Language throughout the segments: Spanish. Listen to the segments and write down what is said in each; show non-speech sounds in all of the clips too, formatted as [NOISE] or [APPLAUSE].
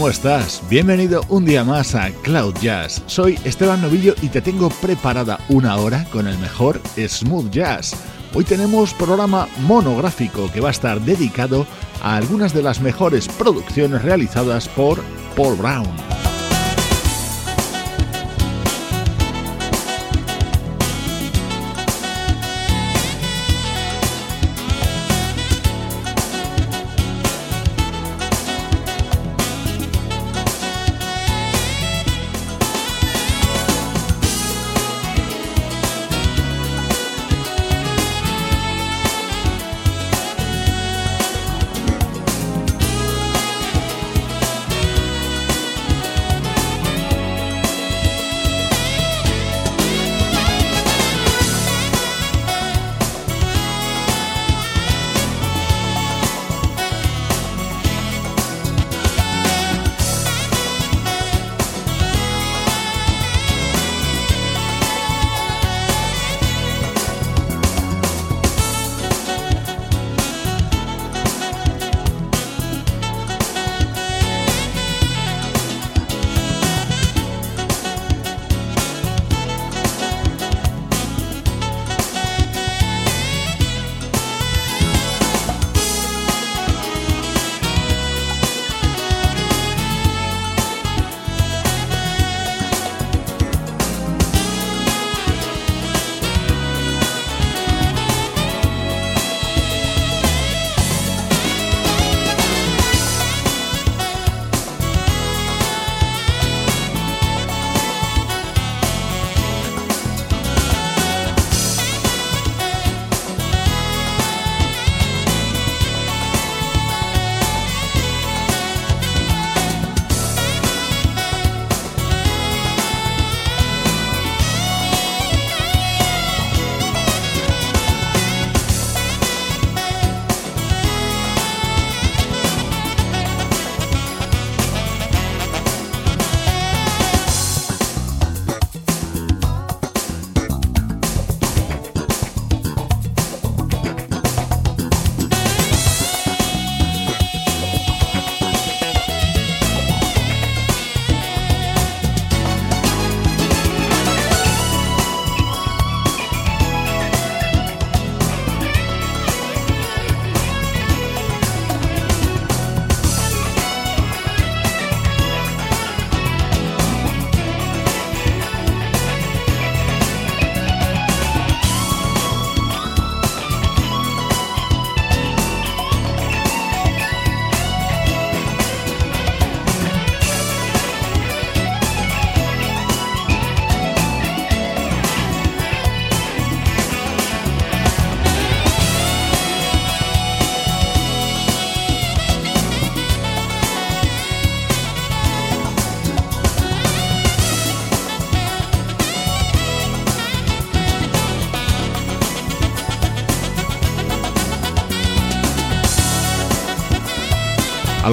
¿Cómo estás? Bienvenido un día más a Cloud Jazz. Soy Esteban Novillo y te tengo preparada una hora con el mejor smooth jazz. Hoy tenemos programa monográfico que va a estar dedicado a algunas de las mejores producciones realizadas por Paul Brown.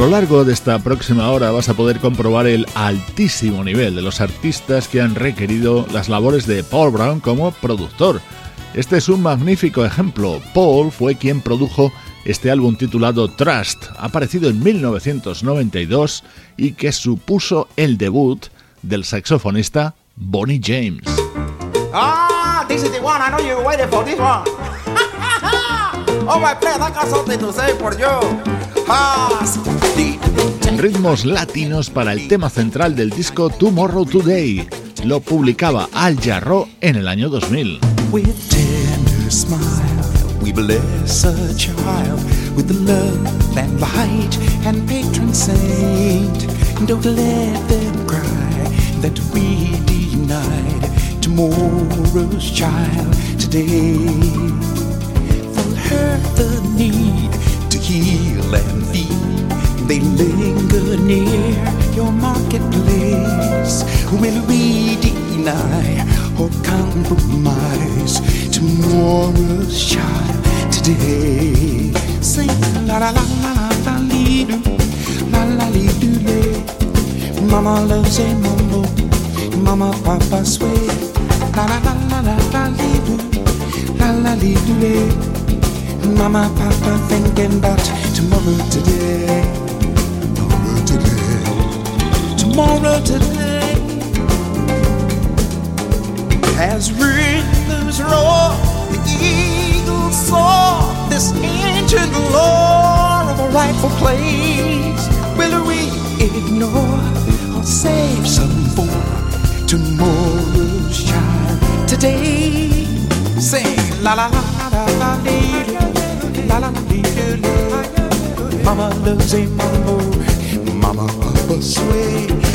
Lo largo de esta próxima hora vas a poder comprobar el altísimo nivel de los artistas que han requerido las labores de Paul Brown como productor. Este es un magnífico ejemplo. Paul fue quien produjo este álbum titulado Trust, aparecido en 1992 y que supuso el debut del saxofonista Bonnie James. Ah. [LAUGHS] Ritmos latinos para el tema central del disco Tomorrow Today. Lo publicaba Al Jarro en el año 2000. With tender smile, we bless a child with love and light and patron saint. Don't let them cry that we denied tomorrow's child today. For her the need to heal and feed. They linger near your marketplace. Will we deny? or compromise tomorrow's child today. Sing la la la la la la lee doo, la la lee doo lay. Mama loves a mambo, mama papa sway. La la la la la la lee doo, la la lee doo lay. Mama papa thinking about tomorrow today, tomorrow today. As rhythms roar, the eagle soar. This ancient law of a rightful place. Will we ignore or save some for tomorrow's child? Today, say la la la la la la la la la Mama loves a mambo, mama papa sway.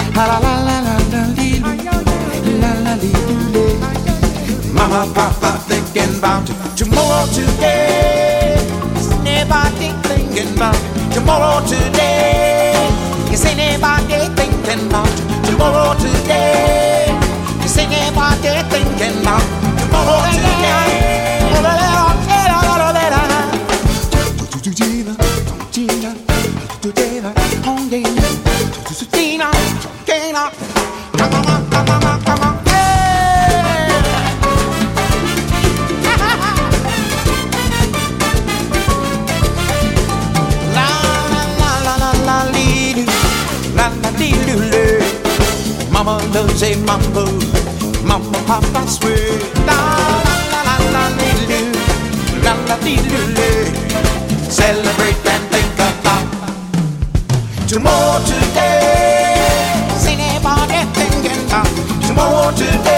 Mama, papa, thinking about tomorrow, today. Nobody thinking about tomorrow, today. Is anybody thinking about tomorrow, today? Is anybody thinking about tomorrow, today? say mambo, mamma papa swear. La la la la dee doo, la la dee doo. Celebrate and think of. Tomorrow today, see anybody thinking of tomorrow today.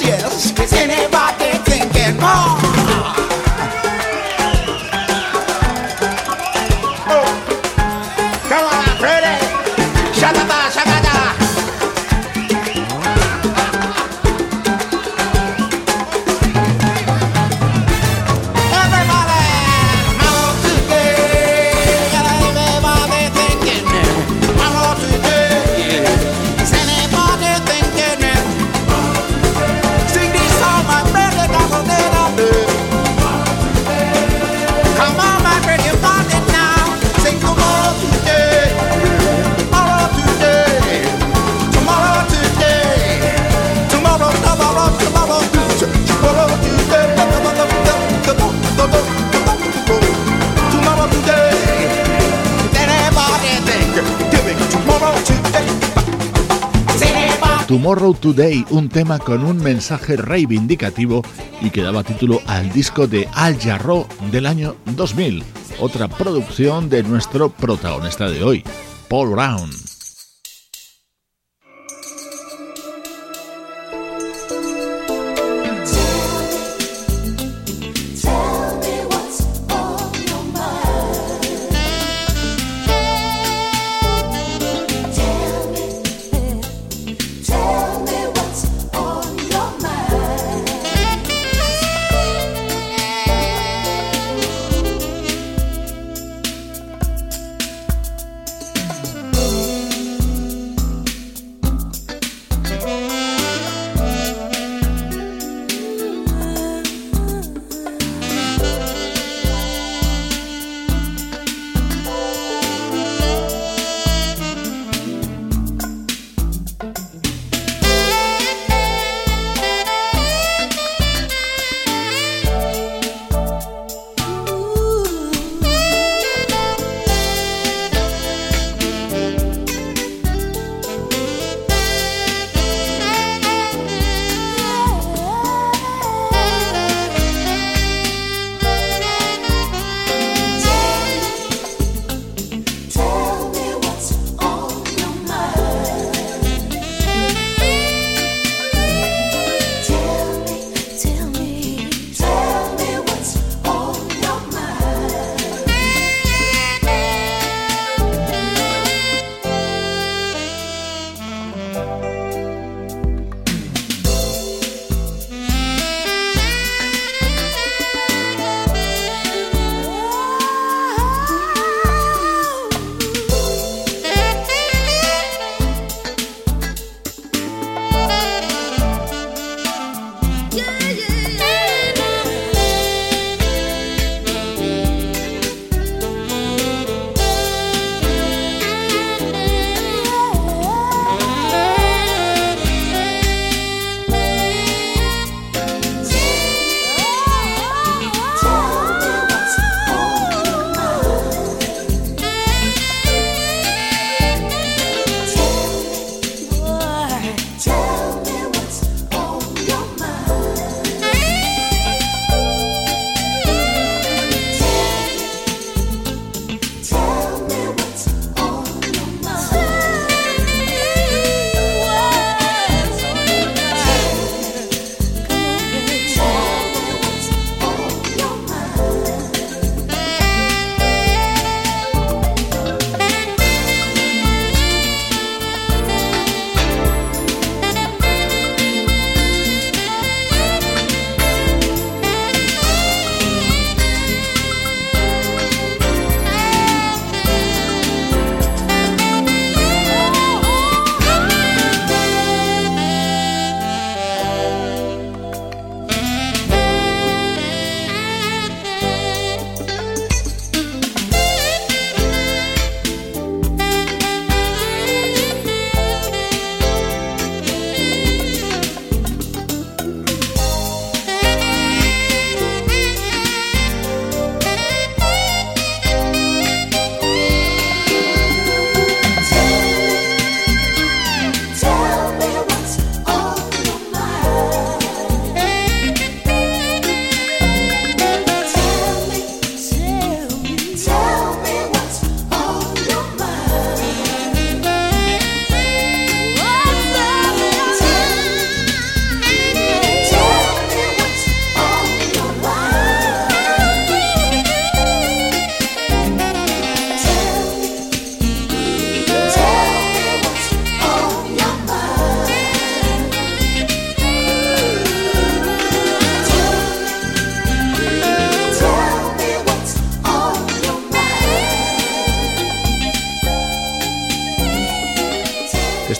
Yes. Is anybody thinking about? Tomorrow Today, un tema con un mensaje reivindicativo y que daba título al disco de Al Jarreau del año 2000, otra producción de nuestro protagonista de hoy, Paul Brown.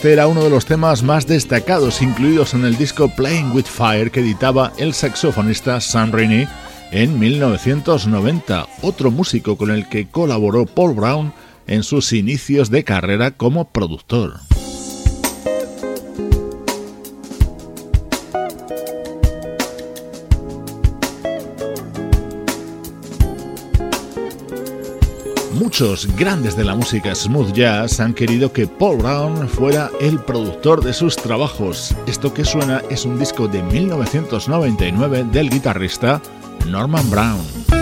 Era uno de los temas más destacados incluidos en el disco Playing with Fire que editaba el saxofonista Sam Rainey en 1990, otro músico con el que colaboró Paul Brown en sus inicios de carrera como productor. Muchos grandes de la música smooth jazz han querido que Paul Brown fuera el productor de sus trabajos. Esto que suena es un disco de 1999 del guitarrista Norman Brown.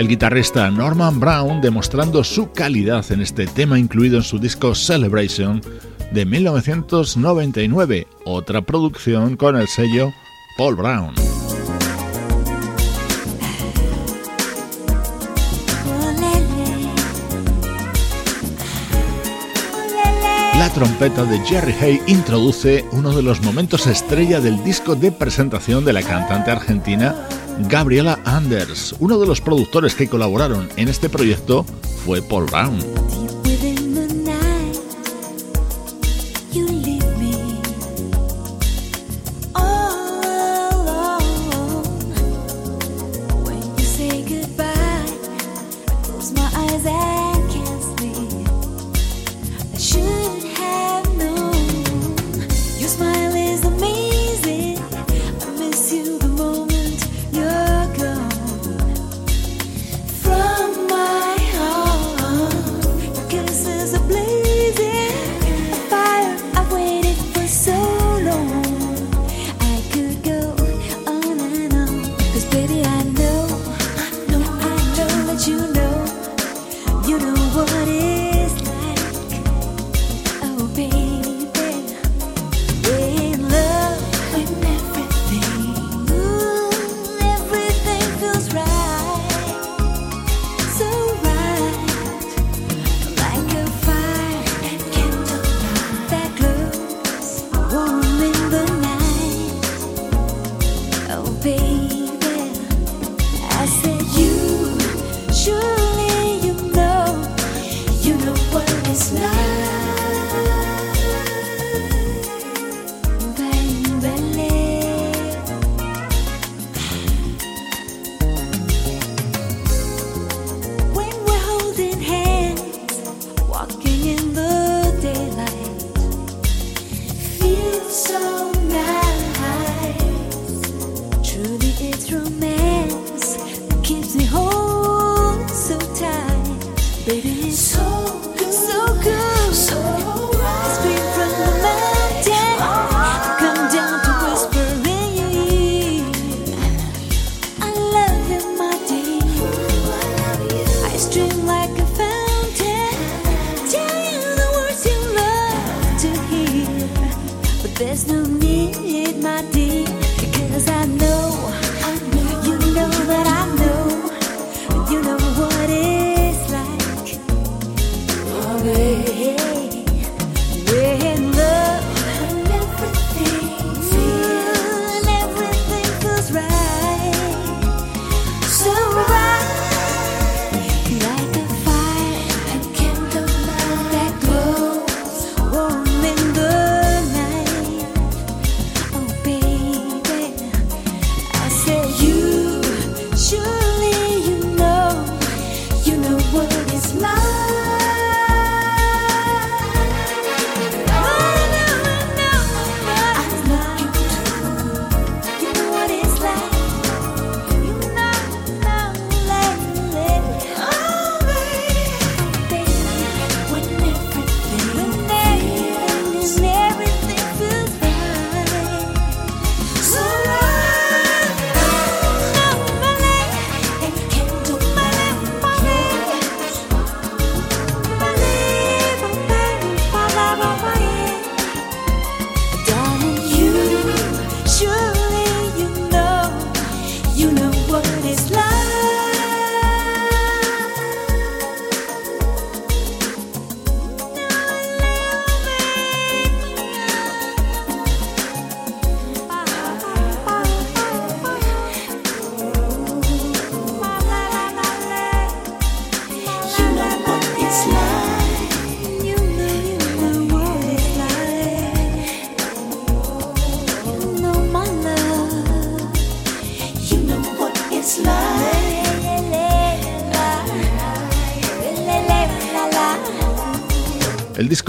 El guitarrista Norman Brown demostrando su calidad en este tema incluido en su disco Celebration de 1999, otra producción con el sello Paul Brown. La trompeta de Jerry Hay introduce uno de los momentos estrella del disco de presentación de la cantante argentina Gabriela Anders. Uno de los productores que colaboraron en este proyecto fue Paul Brown.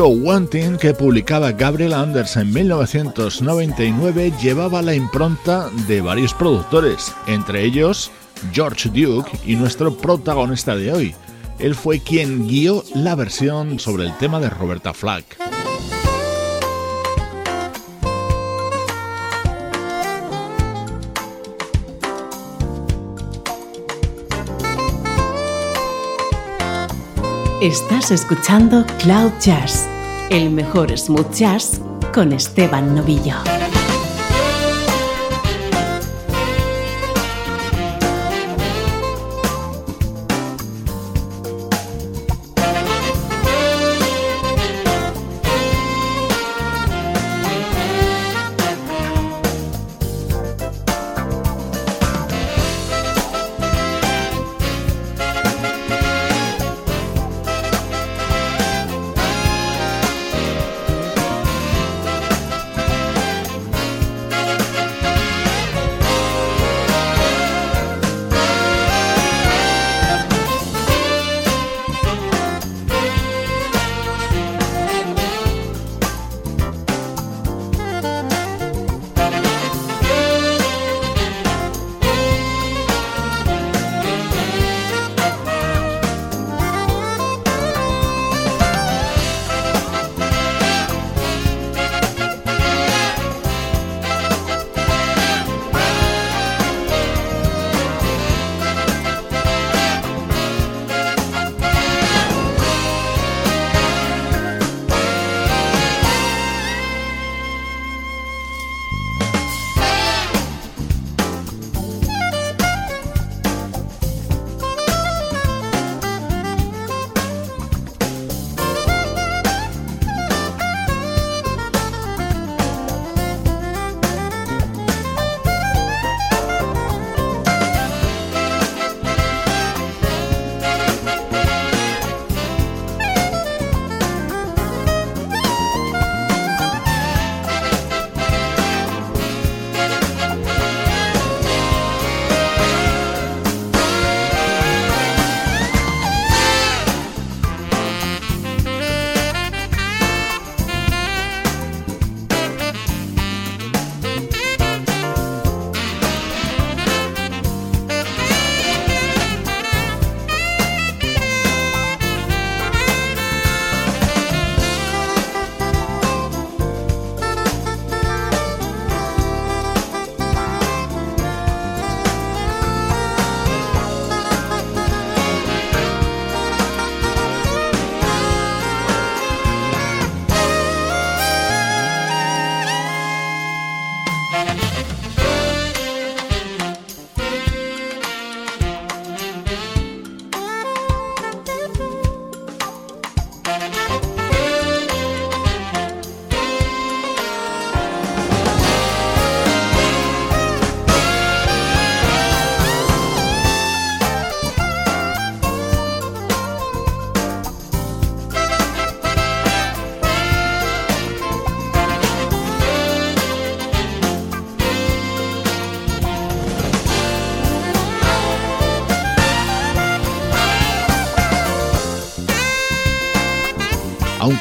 Disco Wanting que publicaba Gabriel Anders en 1999 llevaba la impronta de varios productores, entre ellos George Duke y nuestro protagonista de hoy. Él fue quien guió la versión sobre el tema de Roberta Flack. Estás escuchando Cloud Jazz, el mejor smooth jazz con Esteban Novillo.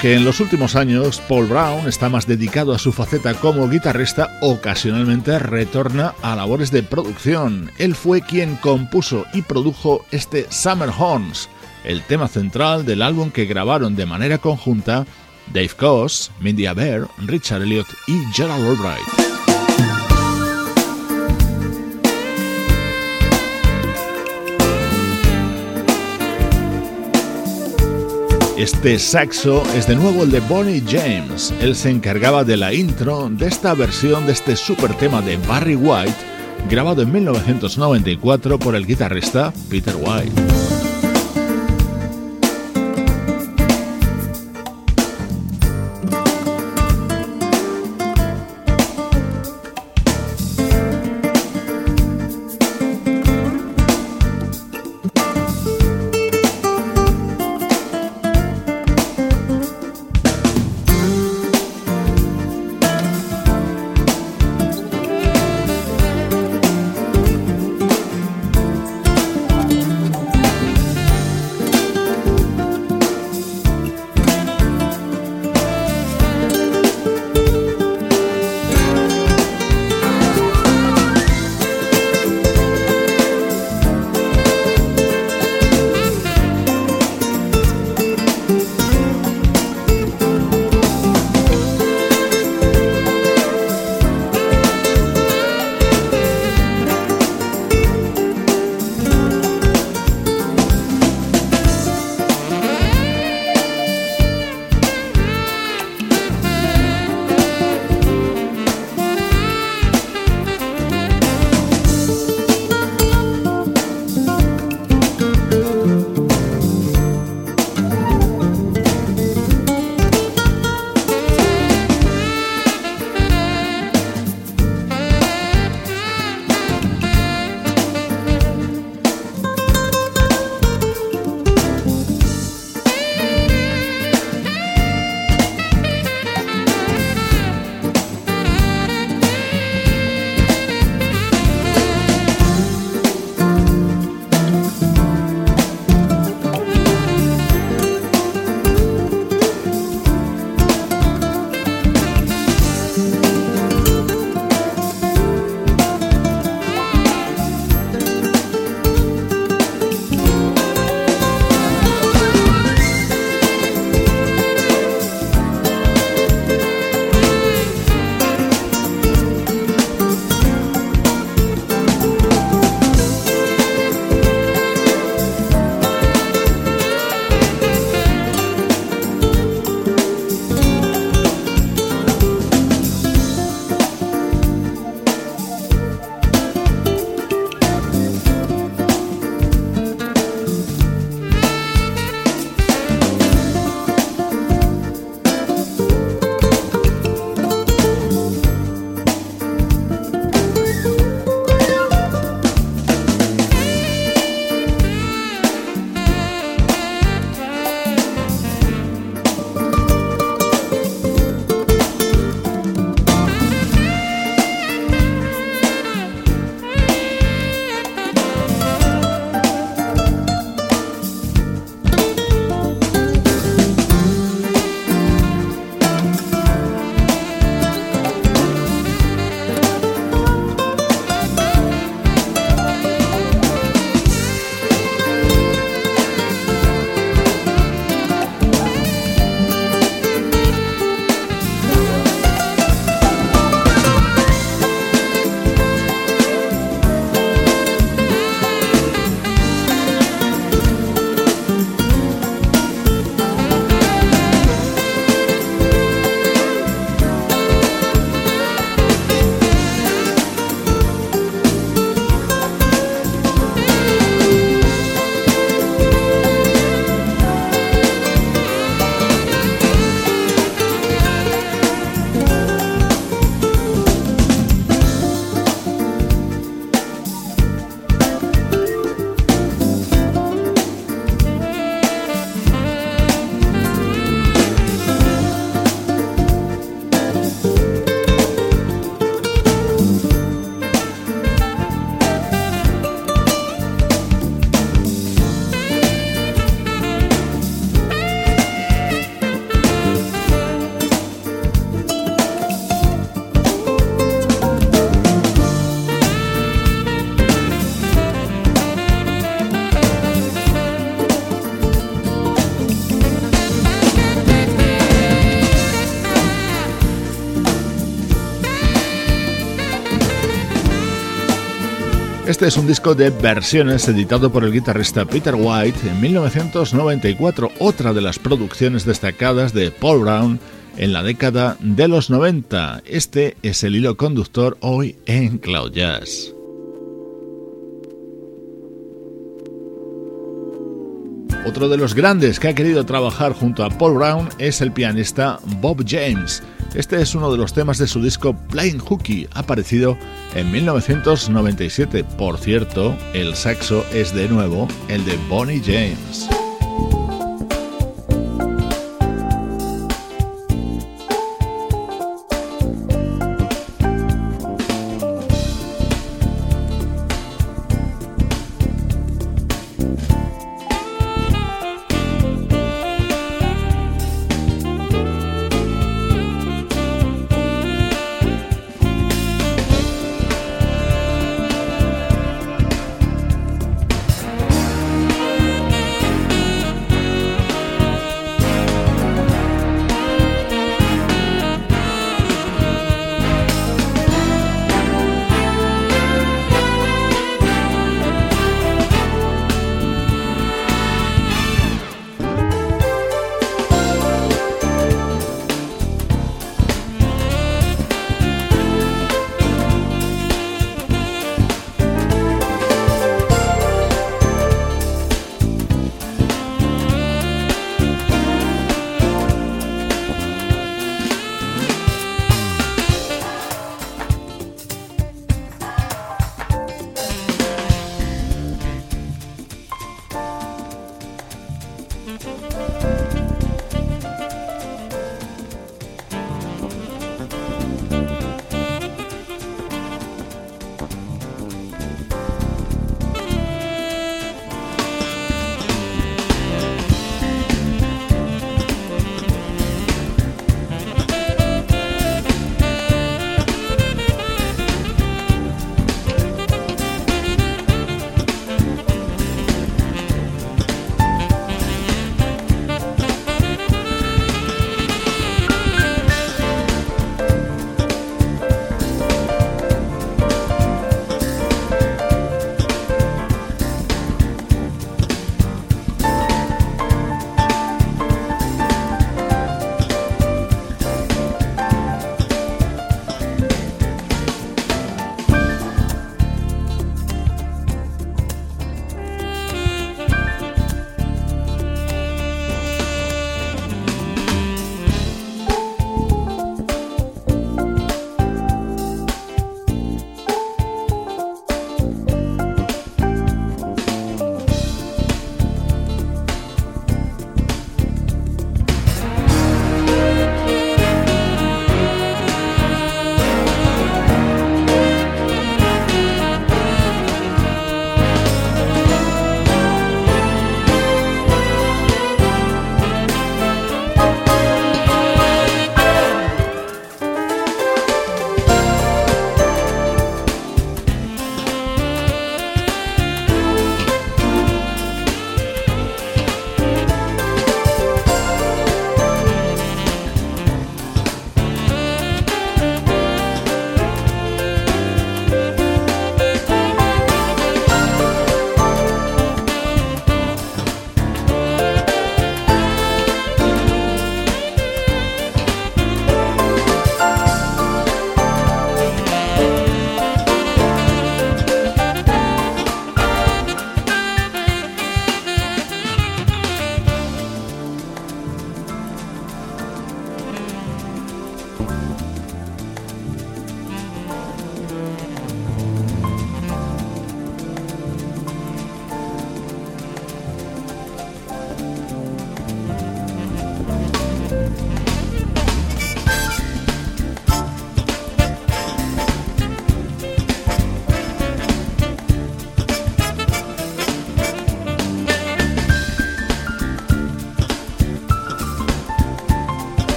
Aunque en los últimos años Paul Brown está más dedicado a su faceta como guitarrista, ocasionalmente retorna a labores de producción. Él fue quien compuso y produjo este Summer Horns, el tema central del álbum que grabaron de manera conjunta Dave Coase, Mindy Aber, Richard Elliott y Gerald Albright. Este saxo es de nuevo el de Bonnie James. Él se encargaba de la intro de esta versión de este super tema de Barry White, grabado en 1994 por el guitarrista Peter White. Este es un disco de versiones editado por el guitarrista Peter White en 1994, otra de las producciones destacadas de Paul Brown en la década de los 90. Este es el hilo conductor hoy en Cloud Jazz. Otro de los grandes que ha querido trabajar junto a Paul Brown es el pianista Bob James. Este es uno de los temas de su disco Plain Hooky, aparecido en 1997. Por cierto, el saxo es de nuevo el de Bonnie James.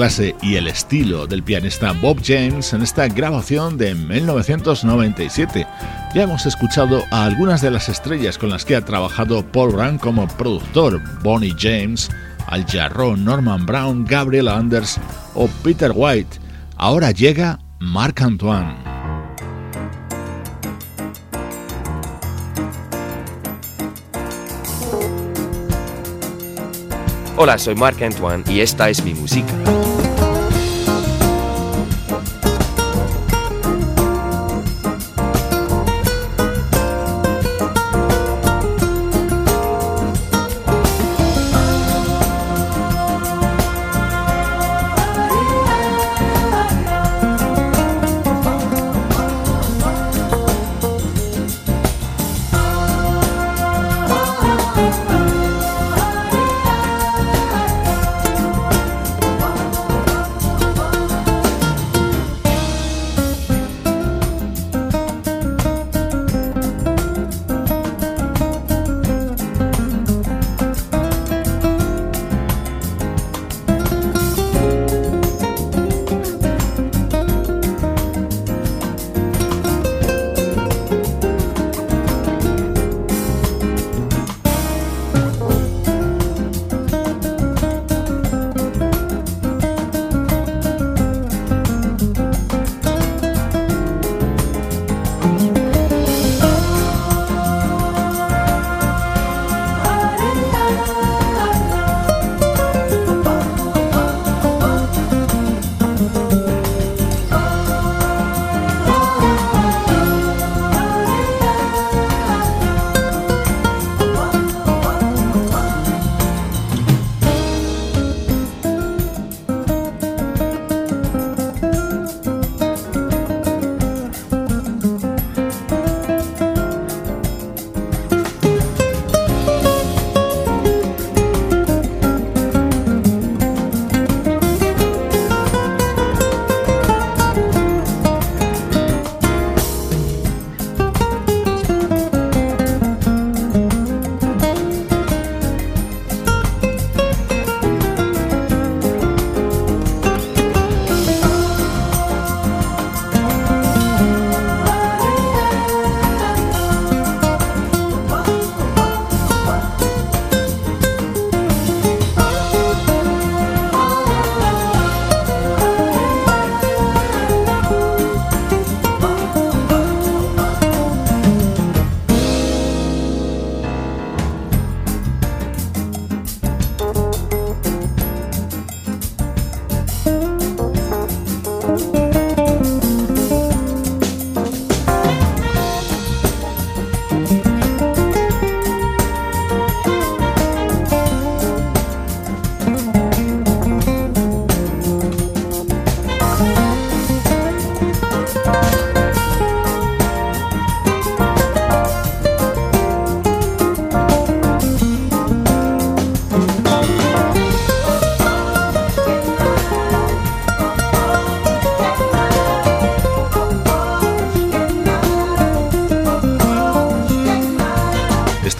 Clase y el estilo del pianista Bob James en esta grabación de 1997. Ya hemos escuchado a algunas de las estrellas con las que ha trabajado Paul Brown como productor, Bonnie James, Al Jarro, Norman Brown, Gabriel Anders o Peter White. Ahora llega Marc Antoine. Hola, soy Marc Antoine y esta es mi música.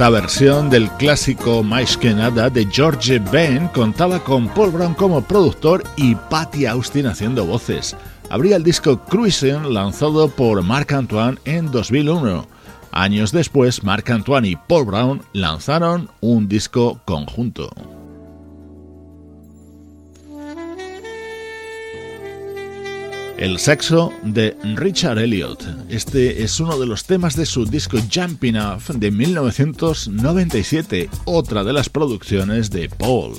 Esta versión del clásico Mais que nada de George Ben contaba con Paul Brown como productor y Patty Austin haciendo voces. Abría el disco Cruising lanzado por Marc Antoine en 2001. Años después, Marc Antoine y Paul Brown lanzaron un disco conjunto. El sexo de Richard Elliot. Este es uno de los temas de su disco Jumping Off de 1997, otra de las producciones de Paul.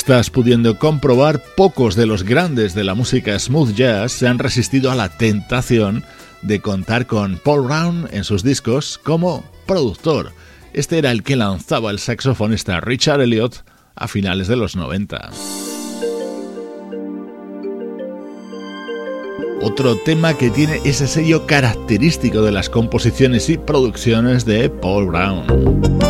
Estás pudiendo comprobar, pocos de los grandes de la música smooth jazz se han resistido a la tentación de contar con Paul Brown en sus discos como productor. Este era el que lanzaba el saxofonista Richard Elliot a finales de los 90. Otro tema que tiene ese sello característico de las composiciones y producciones de Paul Brown.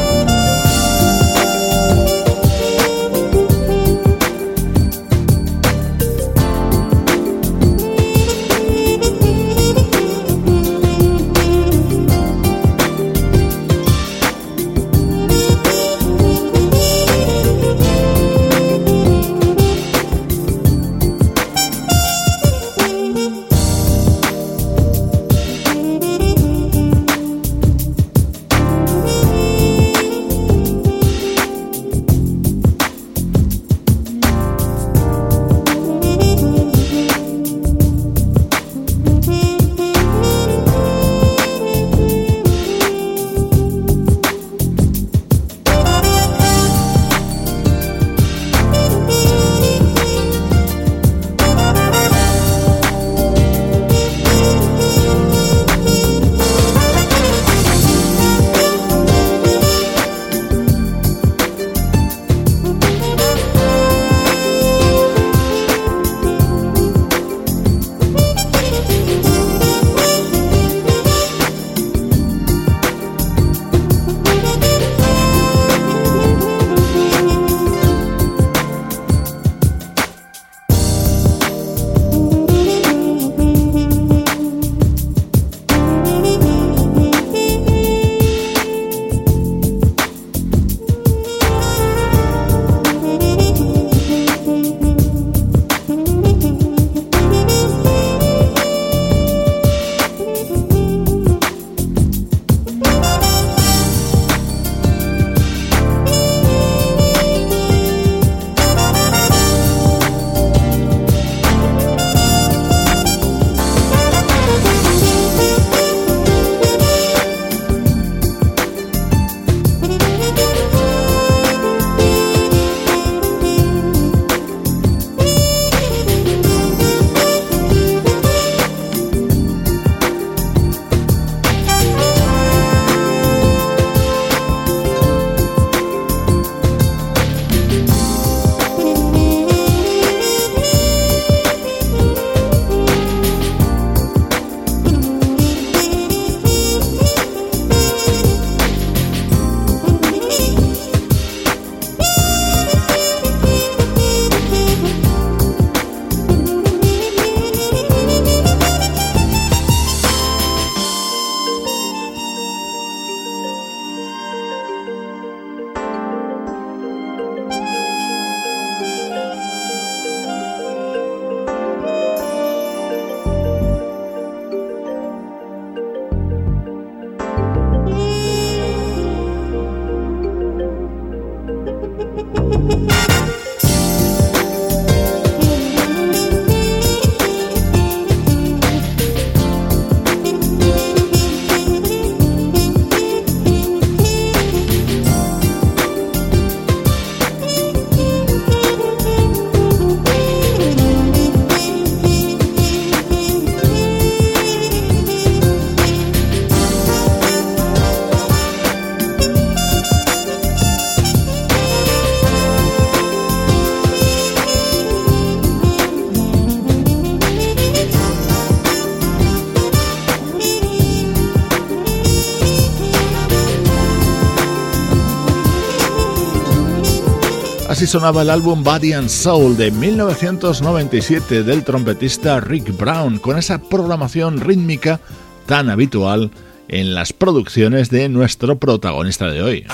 Así sonaba el álbum Body and Soul de 1997 del trompetista Rick Brown, con esa programación rítmica tan habitual en las producciones de nuestro protagonista de hoy.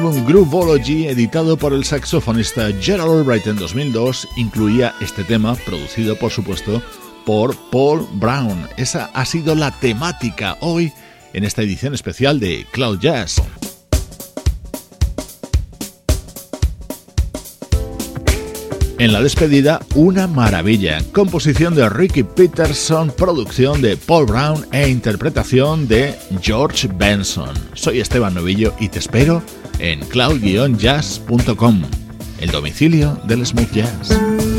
Groovology, editado por el saxofonista Gerald Albright en 2002, incluía este tema, producido por supuesto por Paul Brown. Esa ha sido la temática hoy en esta edición especial de Cloud Jazz. En la despedida, una maravilla. Composición de Ricky Peterson, producción de Paul Brown e interpretación de George Benson. Soy Esteban Novillo y te espero en cloud-jazz.com, el domicilio del smooth jazz.